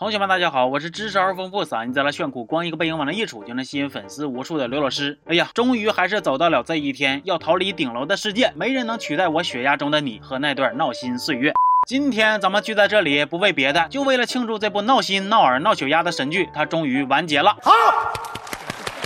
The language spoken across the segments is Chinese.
同学们，大家好，我是知识而丰富、嗓音再来炫酷、光一个背影往那一杵就能吸引粉丝无数的刘老师。哎呀，终于还是走到了这一天，要逃离顶楼的世界，没人能取代我血压中的你和那段闹心岁月。今天咱们聚在这里，不为别的，就为了庆祝这部闹心、闹耳、闹血压的神剧，它终于完结了。好。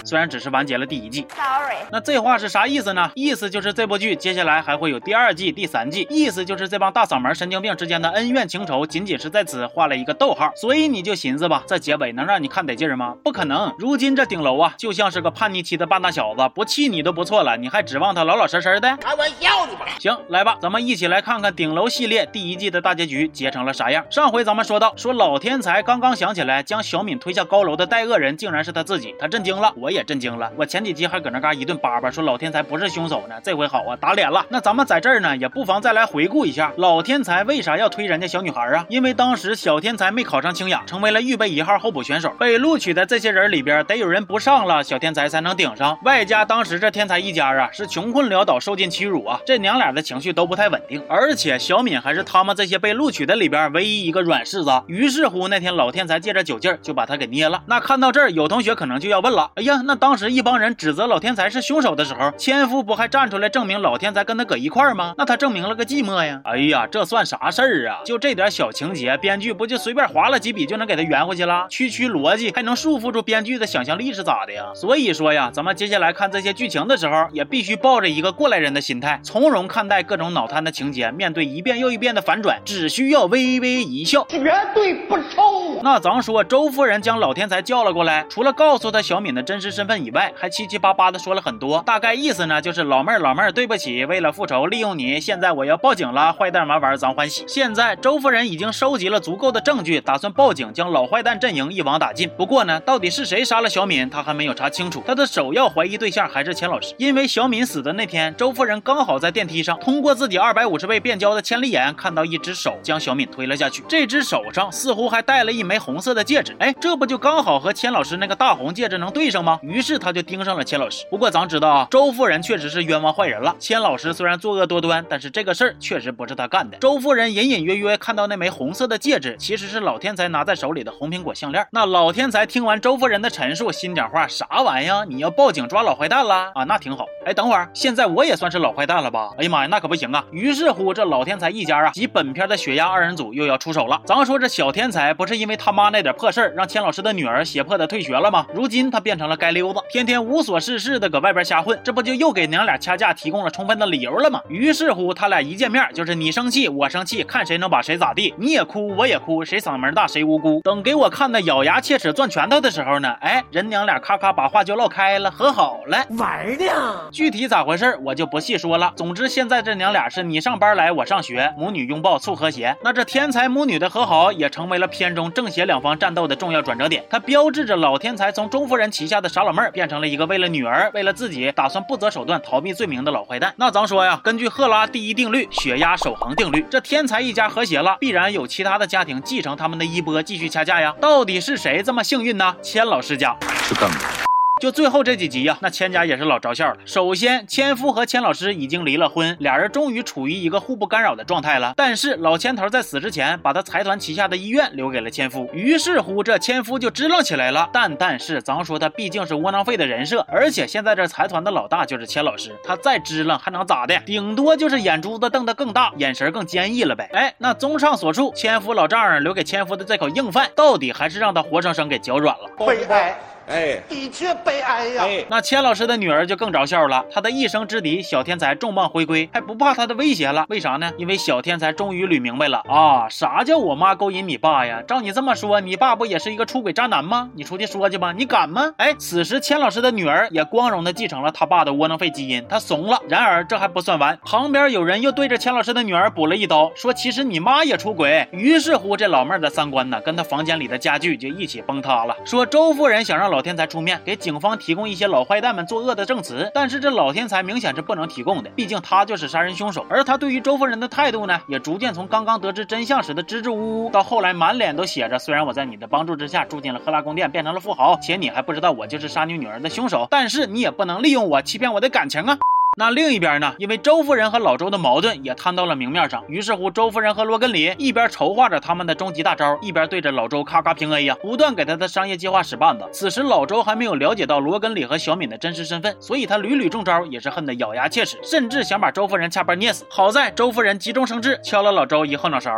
虽然只是完结了第一季，Sorry，那这话是啥意思呢？意思就是这部剧接下来还会有第二季、第三季，意思就是这帮大嗓门神经病之间的恩怨情仇仅仅是在此画了一个逗号。所以你就寻思吧，这结尾能让你看得劲吗？不可能。如今这顶楼啊，就像是个叛逆期的半大小子，不气你都不错了，你还指望他老老实实的？开玩笑呢吧？行，来吧，咱们一起来看看顶楼系列第一季的大结局结成了啥样。上回咱们说到，说老天才刚刚想起来将小敏推下高楼的带恶人竟然是他自己，他震惊了，我也震惊了，我。前几集还搁那嘎一顿叭叭说老天才不是凶手呢，这回好啊，打脸了。那咱们在这儿呢，也不妨再来回顾一下老天才为啥要推人家小女孩啊？因为当时小天才没考上清雅，成为了预备一号候补选手，被录取的这些人里边得有人不上了，小天才才能顶上。外加当时这天才一家啊是穷困潦倒，受尽屈辱啊，这娘俩的情绪都不太稳定。而且小敏还是他们这些被录取的里边唯一一个软柿子。于是乎那天老天才借着酒劲就把他给捏了。那看到这儿，有同学可能就要问了，哎呀，那当时一帮人。指责老天才是凶手的时候，千夫不还站出来证明老天才跟他搁一块儿吗？那他证明了个寂寞呀！哎呀，这算啥事儿啊？就这点小情节，编剧不就随便划了几笔就能给他圆回去了？区区逻辑还能束缚住编剧的想象力是咋的呀？所以说呀，咱们接下来看这些剧情的时候，也必须抱着一个过来人的心态，从容看待各种脑瘫的情节。面对一遍又一遍的反转，只需要微微一笑，绝对不抽。那咱说，周夫人将老天才叫了过来，除了告诉他小敏的真实身份以外，还。七七八八的说了很多，大概意思呢就是老妹儿老妹儿对不起，为了复仇利用你，现在我要报警了，坏蛋玩玩咱欢喜。现在周夫人已经收集了足够的证据，打算报警将老坏蛋阵营一网打尽。不过呢，到底是谁杀了小敏，她还没有查清楚。她的首要怀疑对象还是钱老师，因为小敏死的那天，周夫人刚好在电梯上，通过自己二百五十倍变焦的千里眼看到一只手将小敏推了下去，这只手上似乎还戴了一枚红色的戒指。哎，这不就刚好和钱老师那个大红戒指能对上吗？于是他就盯。上了钱老师，不过咱知道啊，周夫人确实是冤枉坏人了。钱老师虽然作恶多端，但是这个事儿确实不是他干的。周夫人隐隐约约看到那枚红色的戒指，其实是老天才拿在手里的红苹果项链。那老天才听完周夫人的陈述，心讲话啥玩意儿？你要报警抓老坏蛋了啊？那挺好。哎，等会儿，现在我也算是老坏蛋了吧？哎呀妈呀，那可不行啊！于是乎，这老天才一家啊，及本片的血压二人组又要出手了。咱说这小天才不是因为他妈那点破事儿，让钱老师的女儿胁迫他退学了吗？如今他变成了该溜子，天天无。无所事事的搁外边瞎混，这不就又给娘俩掐架提供了充分的理由了吗？于是乎，他俩一见面就是你生气我生气，看谁能把谁咋地。你也哭我也哭，谁嗓门大谁无辜。等给我看的咬牙切齿攥拳头的时候呢，哎，人娘俩咔咔把话就唠开了，和好了，玩呢。具体咋回事我就不细说了。总之现在这娘俩是你上班来我上学，母女拥抱促和谐。那这天才母女的和好也成为了片中正邪两方战斗的重要转折点。它标志着老天才从钟夫人旗下的傻老妹儿变成了一个。为了女儿，为了自己，打算不择手段逃避罪名的老坏蛋。那咱说呀，根据赫拉第一定律——血压守恒定律，这天才一家和谐了，必然有其他的家庭继承他们的衣钵，继续掐架呀。到底是谁这么幸运呢？千老师家是干嘛。就最后这几集呀，那千家也是老招笑了。首先，千夫和千老师已经离了婚，俩人终于处于一个互不干扰的状态了。但是老千头在死之前，把他财团旗下的医院留给了千夫，于是乎这千夫就支棱起来了。但但是，咱说他毕竟是窝囊废的人设，而且现在这财团的老大就是千老师，他再支棱还能咋的？顶多就是眼珠子瞪得更大，眼神更坚毅了呗。哎，那综上所述，千夫老丈人留给千夫的这口硬饭，到底还是让他活生生给嚼软了。悲哀。哎，的确悲哀呀。哎那钱老师的女儿就更着笑了，她的一生之敌小天才重磅回归，还不怕她的威胁了？为啥呢？因为小天才终于捋明白了啊，啥叫我妈勾引你爸呀？照你这么说，你爸不也是一个出轨渣男吗？你出去说去吧，你敢吗？哎，此时钱老师的女儿也光荣的继承了他爸的窝囊废基因，她怂了。然而这还不算完，旁边有人又对着钱老师的女儿补了一刀，说其实你妈也出轨。于是乎，这老妹儿的三观呢，跟她房间里的家具就一起崩塌了。说周夫人想让。老天才出面给警方提供一些老坏蛋们作恶的证词，但是这老天才明显是不能提供的，毕竟他就是杀人凶手。而他对于周夫人的态度呢，也逐渐从刚刚得知真相时的支支吾吾，到后来满脸都写着“虽然我在你的帮助之下住进了赫拉宫殿，变成了富豪，且你还不知道我就是杀你女儿的凶手，但是你也不能利用我欺骗我的感情啊。”那另一边呢？因为周夫人和老周的矛盾也摊到了明面上，于是乎周夫人和罗根里一边筹划着他们的终极大招，一边对着老周咔咔平 A 呀，不断给他的商业计划使绊子。此时老周还没有了解到罗根里和小敏的真实身份，所以他屡屡中招，也是恨得咬牙切齿，甚至想把周夫人掐班捏死。好在周夫人急中生智，敲了老周一后脑勺。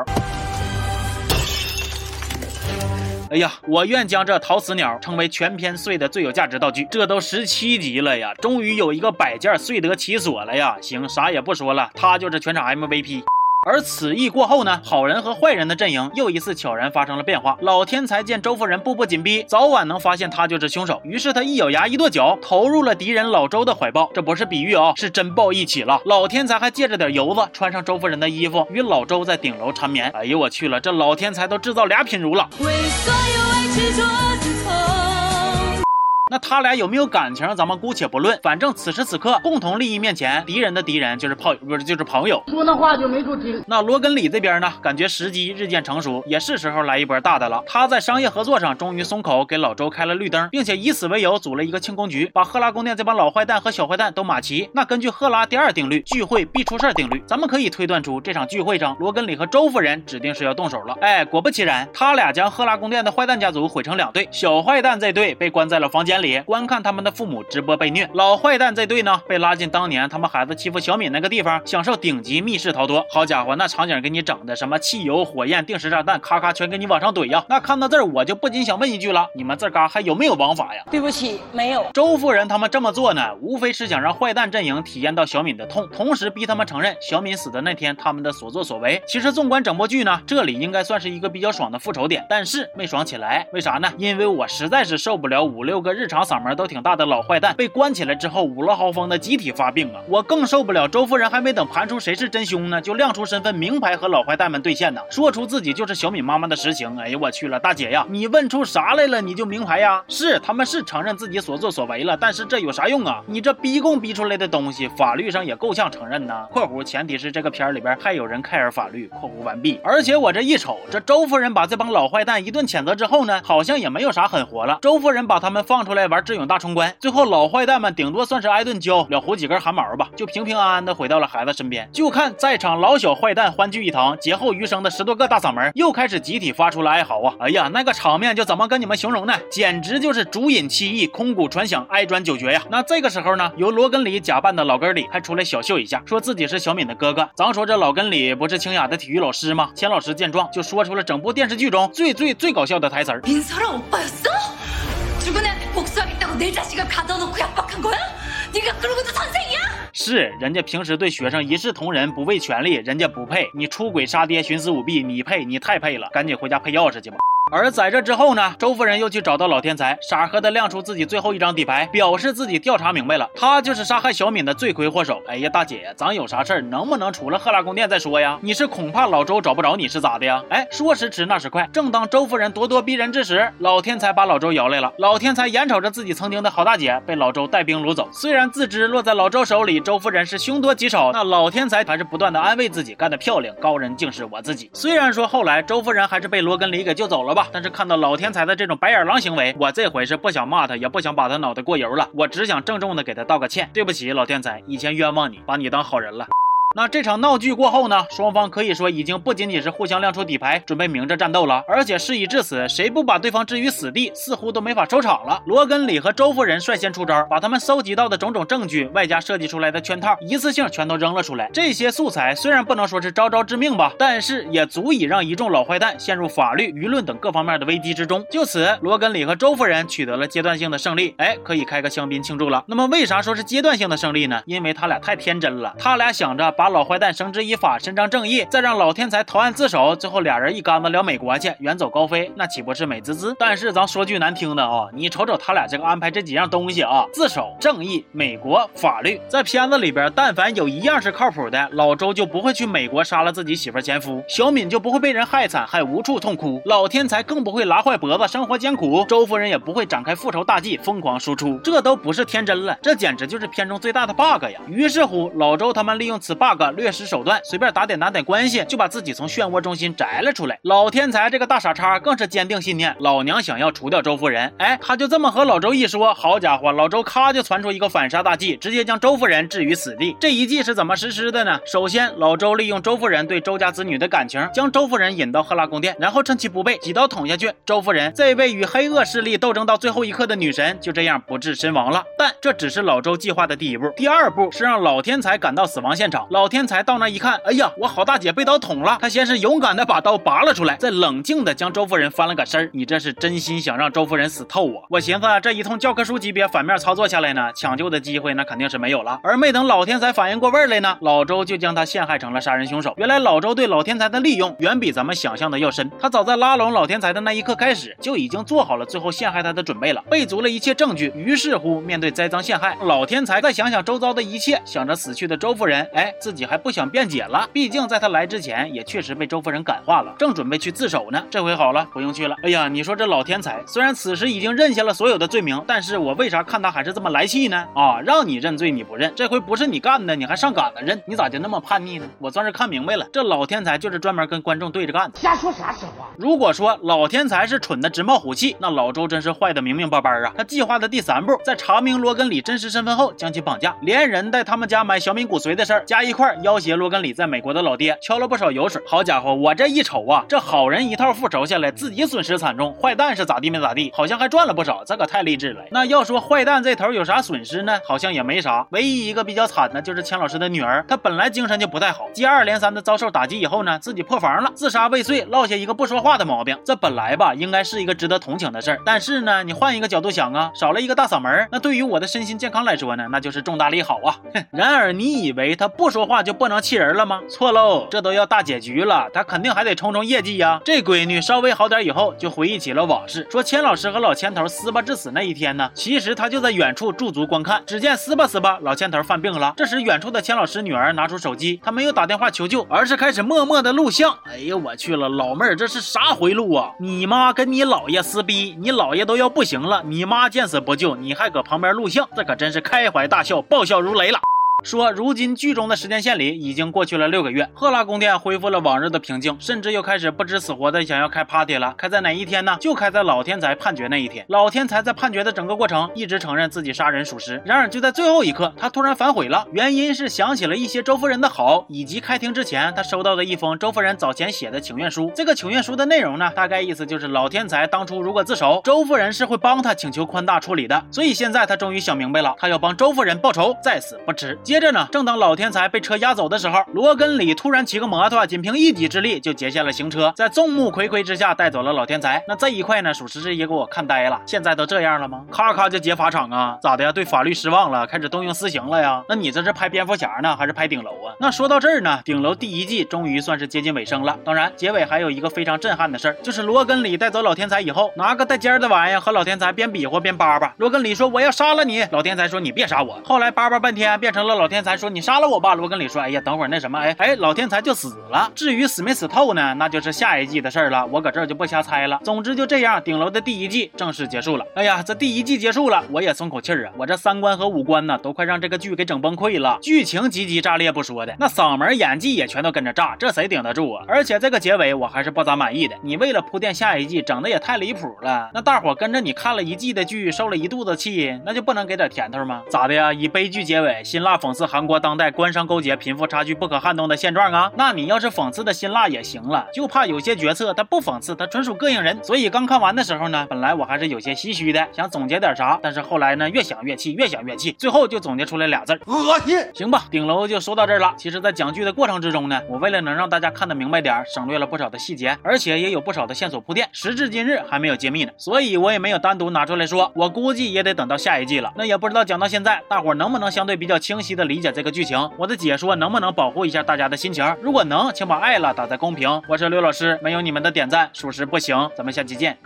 哎呀，我愿将这陶瓷鸟称为全篇碎的最有价值道具。这都十七级了呀，终于有一个摆件碎得其所了呀！行，啥也不说了，他就是全场 MVP。而此役过后呢，好人和坏人的阵营又一次悄然发生了变化。老天才见周夫人步步紧逼，早晚能发现他就是凶手，于是他一咬牙一跺脚，投入了敌人老周的怀抱。这不是比喻啊，是真抱一起了。老天才还借着点油子，穿上周夫人的衣服，与老周在顶楼缠绵。哎呦我去了，这老天才都制造俩品如了。为所有爱执着那他俩有没有感情，咱们姑且不论。反正此时此刻，共同利益面前，敌人的敌人就是炮友，不是就是朋友。说那话就没处听。那罗根里这边呢，感觉时机日渐成熟，也是时候来一波大的了。他在商业合作上终于松口，给老周开了绿灯，并且以此为由组了一个庆功局，把赫拉宫殿这帮老坏蛋和小坏蛋都码齐。那根据赫拉第二定律，聚会必出事定律，咱们可以推断出这场聚会上，罗根里和周夫人指定是要动手了。哎，果不其然，他俩将赫拉宫殿的坏蛋家族毁成两队，小坏蛋这队被关在了房间里观看他们的父母直播被虐，老坏蛋这队呢被拉进当年他们孩子欺负小敏那个地方，享受顶级密室逃脱。好家伙，那场景给你整的什么汽油、火焰、定时炸弹，咔咔全给你往上怼呀！那看到这儿，我就不禁想问一句了：你们这嘎还有没有王法呀？对不起，没有。周夫人他们这么做呢，无非是想让坏蛋阵营体验到小敏的痛，同时逼他们承认小敏死的那天他们的所作所为。其实纵观整部剧呢，这里应该算是一个比较爽的复仇点，但是没爽起来，为啥呢？因为我实在是受不了五六个日日常嗓门。都挺大的老坏蛋被关起来之后，五了豪风的集体发病啊！我更受不了周夫人还没等盘出谁是真凶呢，就亮出身份，名牌和老坏蛋们兑现呢，说出自己就是小敏妈妈的实情。哎呀，我去了，大姐呀，你问出啥来了？你就名牌呀？是他们是承认自己所作所为了，但是这有啥用啊？你这逼供逼出来的东西，法律上也够呛承认呢。（括弧前提是这个片里边还有人 care 法律。）（括弧完毕。）而且我这一瞅，这周夫人把这帮老坏蛋一顿谴责之后呢，好像也没有啥狠活了。周夫人把他们放出来来玩智勇。大冲关，最后老坏蛋们顶多算是挨顿教，了胡几根汗毛吧，就平平安安的回到了孩子身边。就看在场老小坏蛋欢聚一堂，劫后余生的十多个大嗓门又开始集体发出了哀嚎啊！哎呀，那个场面就怎么跟你们形容呢？简直就是竹影七意，空谷传响，哀转九绝呀！那这个时候呢，由罗根里假扮的老根里还出来小秀一下，说自己是小敏的哥哥。咱说这老根里不是清雅的体育老师吗？钱老师见状就说出了整部电视剧中最最最搞笑的台词儿。是，人家平时对学生一视同仁，不畏权力，人家不配。你出轨杀爹，徇私舞弊，你配？你太配了，赶紧回家配钥匙去吧。而在这之后呢，周夫人又去找到老天才，傻呵的亮出自己最后一张底牌，表示自己调查明白了，他就是杀害小敏的罪魁祸首。哎呀，大姐，咱有啥事儿，能不能除了赫拉宫殿再说呀？你是恐怕老周找不着你是咋的呀？哎，说时迟，那时快，正当周夫人咄咄逼人之时，老天才把老周摇来了。老天才眼瞅着自己曾经的好大姐被老周带兵掳走，虽然自知落在老周手里，周夫人是凶多吉少，那老天才还是不断的安慰自己，干得漂亮，高人竟是我自己。虽然说后来周夫人还是被罗根里给救走了吧，但是看到老天才的这种白眼狼行为，我这回是不想骂他，也不想把他脑袋过油了，我只想郑重的给他道个歉，对不起，老天才，以前冤枉你，把你当好人了。那这场闹剧过后呢？双方可以说已经不仅仅是互相亮出底牌，准备明着战斗了。而且事已至此，谁不把对方置于死地，似乎都没法收场了。罗根里和周夫人率先出招，把他们搜集到的种种证据，外加设计出来的圈套，一次性全都扔了出来。这些素材虽然不能说是招招致命吧，但是也足以让一众老坏蛋陷入法律、舆论等各方面的危机之中。就此，罗根里和周夫人取得了阶段性的胜利，哎，可以开个香槟庆祝了。那么，为啥说是阶段性的胜利呢？因为他俩太天真了，他俩想着把。把老坏蛋绳之以法，伸张正义，再让老天才投案自首，最后俩人一竿子撩美国去，远走高飞，那岂不是美滋滋？但是咱说句难听的啊，你瞅瞅他俩这个安排这几样东西啊，自首、正义、美国、法律，在片子里边，但凡有一样是靠谱的，老周就不会去美国杀了自己媳妇前夫，小敏就不会被人害惨还无处痛哭，老天才更不会拉坏脖子生活艰苦，周夫人也不会展开复仇大计疯狂输出，这都不是天真了，这简直就是片中最大的 bug 呀！于是乎，老周他们利用此 bug。bug，略施手段，随便打点打点关系，就把自己从漩涡中心摘了出来。老天才这个大傻叉更是坚定信念，老娘想要除掉周夫人。哎，他就这么和老周一说，好家伙，老周咔就传出一个反杀大计，直接将周夫人置于死地。这一计是怎么实施的呢？首先，老周利用周夫人对周家子女的感情，将周夫人引到赫拉宫殿，然后趁其不备，几刀捅下去。周夫人这位与黑恶势力斗争到最后一刻的女神，就这样不治身亡了。但这只是老周计划的第一步，第二步是让老天才赶到死亡现场。老天才到那一看，哎呀，我好大姐被刀捅了。他先是勇敢的把刀拔了出来，再冷静的将周夫人翻了个身。你这是真心想让周夫人死透啊？我寻思这一通教科书级别反面操作下来呢，抢救的机会那肯定是没有了。而没等老天才反应过味儿来呢，老周就将他陷害成了杀人凶手。原来老周对老天才的利用远比咱们想象的要深。他早在拉拢老天才的那一刻开始，就已经做好了最后陷害他的准备了，备足了一切证据。于是乎，面对栽赃陷害，老天才再想想周遭的一切，想着死去的周夫人，哎，自己还不想辩解了。毕竟在他来之前，也确实被周夫人感化了，正准备去自首呢。这回好了，不用去了。哎呀，你说这老天才虽然此时已经认下了所有的罪名，但是我为啥看他还是这么来气呢？啊，让你认罪你不认，这回不是你干的，你还上赶子认，你咋就那么叛逆呢？我算是看明白了，这老天才就是专门跟观众对着干的。瞎说啥实话？如果说老天才是蠢的直冒虎气，那老周真是坏的明明白白啊！他计划的第三步，在查明罗根里真实身份后，将其绑架，连人带他们家买小米骨髓的事儿加一块，要挟罗根里在美国的老爹，敲了不少油水。好家伙，我这一瞅啊，这好人一套复仇下来，自己损失惨重，坏蛋是咋地没咋地，好像还赚了不少，这可太励志了。那要说坏蛋这头有啥损失呢？好像也没啥，唯一一个比较惨的就是钱老师的女儿，她本来精神就不太好，接二连三的遭受打击以后呢，自己破防了，自杀未遂，落下一个不说话的毛病。这本来吧，应该是一个值得同情的事儿，但是呢，你换一个角度想啊，少了一个大嗓门，那对于我的身心健康来说呢，那就是重大利好啊。哼，然而你以为他不说话就不能气人了吗？错喽，这都要大结局了，他肯定还得冲冲业绩呀。这闺女稍微好点以后，就回忆起了往事，说钱老师和老千头撕巴致死那一天呢，其实他就在远处驻足观看。只见撕巴撕巴，老千头犯病了。这时远处的钱老师女儿拿出手机，她没有打电话求救，而是开始默默的录像。哎呀，我去了，老妹儿这是啥回路啊？你妈跟你姥爷撕逼，你姥爷都要不行了，你妈见死不救，你还搁旁边录像，这可真是开怀大笑，爆笑如雷了。说，如今剧中的时间线里已经过去了六个月，赫拉宫殿恢复了往日的平静，甚至又开始不知死活的想要开 party 了。开在哪一天呢？就开在老天才判决那一天。老天才在判决的整个过程一直承认自己杀人属实，然而就在最后一刻，他突然反悔了，原因是想起了一些周夫人的好，以及开庭之前他收到的一封周夫人早前写的请愿书。这个请愿书的内容呢，大概意思就是老天才当初如果自首，周夫人是会帮他请求宽大处理的。所以现在他终于想明白了，他要帮周夫人报仇，在死不迟。接着呢，正当老天才被车压走的时候，罗根里突然骑个摩托，仅凭一己之力就截下了行车，在众目睽睽之下带走了老天才。那这一块呢，属实是也给我看呆了。现在都这样了吗？咔咔就劫法场啊？咋的呀？对法律失望了，开始动用私刑了呀？那你这是拍蝙蝠侠呢，还是拍顶楼啊？那说到这儿呢，顶楼第一季终于算是接近尾声了。当然，结尾还有一个非常震撼的事儿，就是罗根里带走老天才以后，拿个带尖的玩意和老天才边比划边叭叭。罗根里说我要杀了你，老天才说你别杀我。后来叭叭半天，变成了老天才说你杀了。我吧，罗根里说：“哎呀，等会儿那什么，哎哎，老天才就死了。至于死没死透呢，那就是下一季的事儿了。我搁这儿就不瞎猜了。总之就这样，顶楼的第一季正式结束了。哎呀，这第一季结束了，我也松口气儿啊。我这三观和五官呢，都快让这个剧给整崩溃了。剧情极其炸裂不说的，那嗓门、演技也全都跟着炸，这谁顶得住啊？而且这个结尾我还是不咋满意的。你为了铺垫下一季，整的也太离谱了。那大伙跟着你看了一季的剧，受了一肚子气，那就不能给点甜头吗？咋的呀？以悲剧结尾，辛辣讽刺韩国当代官商勾结。”贫富差距不可撼动的现状啊，那你要是讽刺的辛辣也行了，就怕有些决策他不讽刺，他纯属膈应人。所以刚看完的时候呢，本来我还是有些唏嘘的，想总结点啥，但是后来呢，越想越气，越想越气，最后就总结出来俩字儿：恶心。行吧，顶楼就说到这儿了。其实，在讲剧的过程之中呢，我为了能让大家看得明白点，省略了不少的细节，而且也有不少的线索铺垫，时至今日还没有揭秘呢，所以我也没有单独拿出来说。我估计也得等到下一季了。那也不知道讲到现在，大伙能不能相对比较清晰的理解这个剧情，我的解说能不能保护。一下大家的心情，如果能，请把爱了打在公屏。我是刘老师，没有你们的点赞，属实不行。咱们下期见。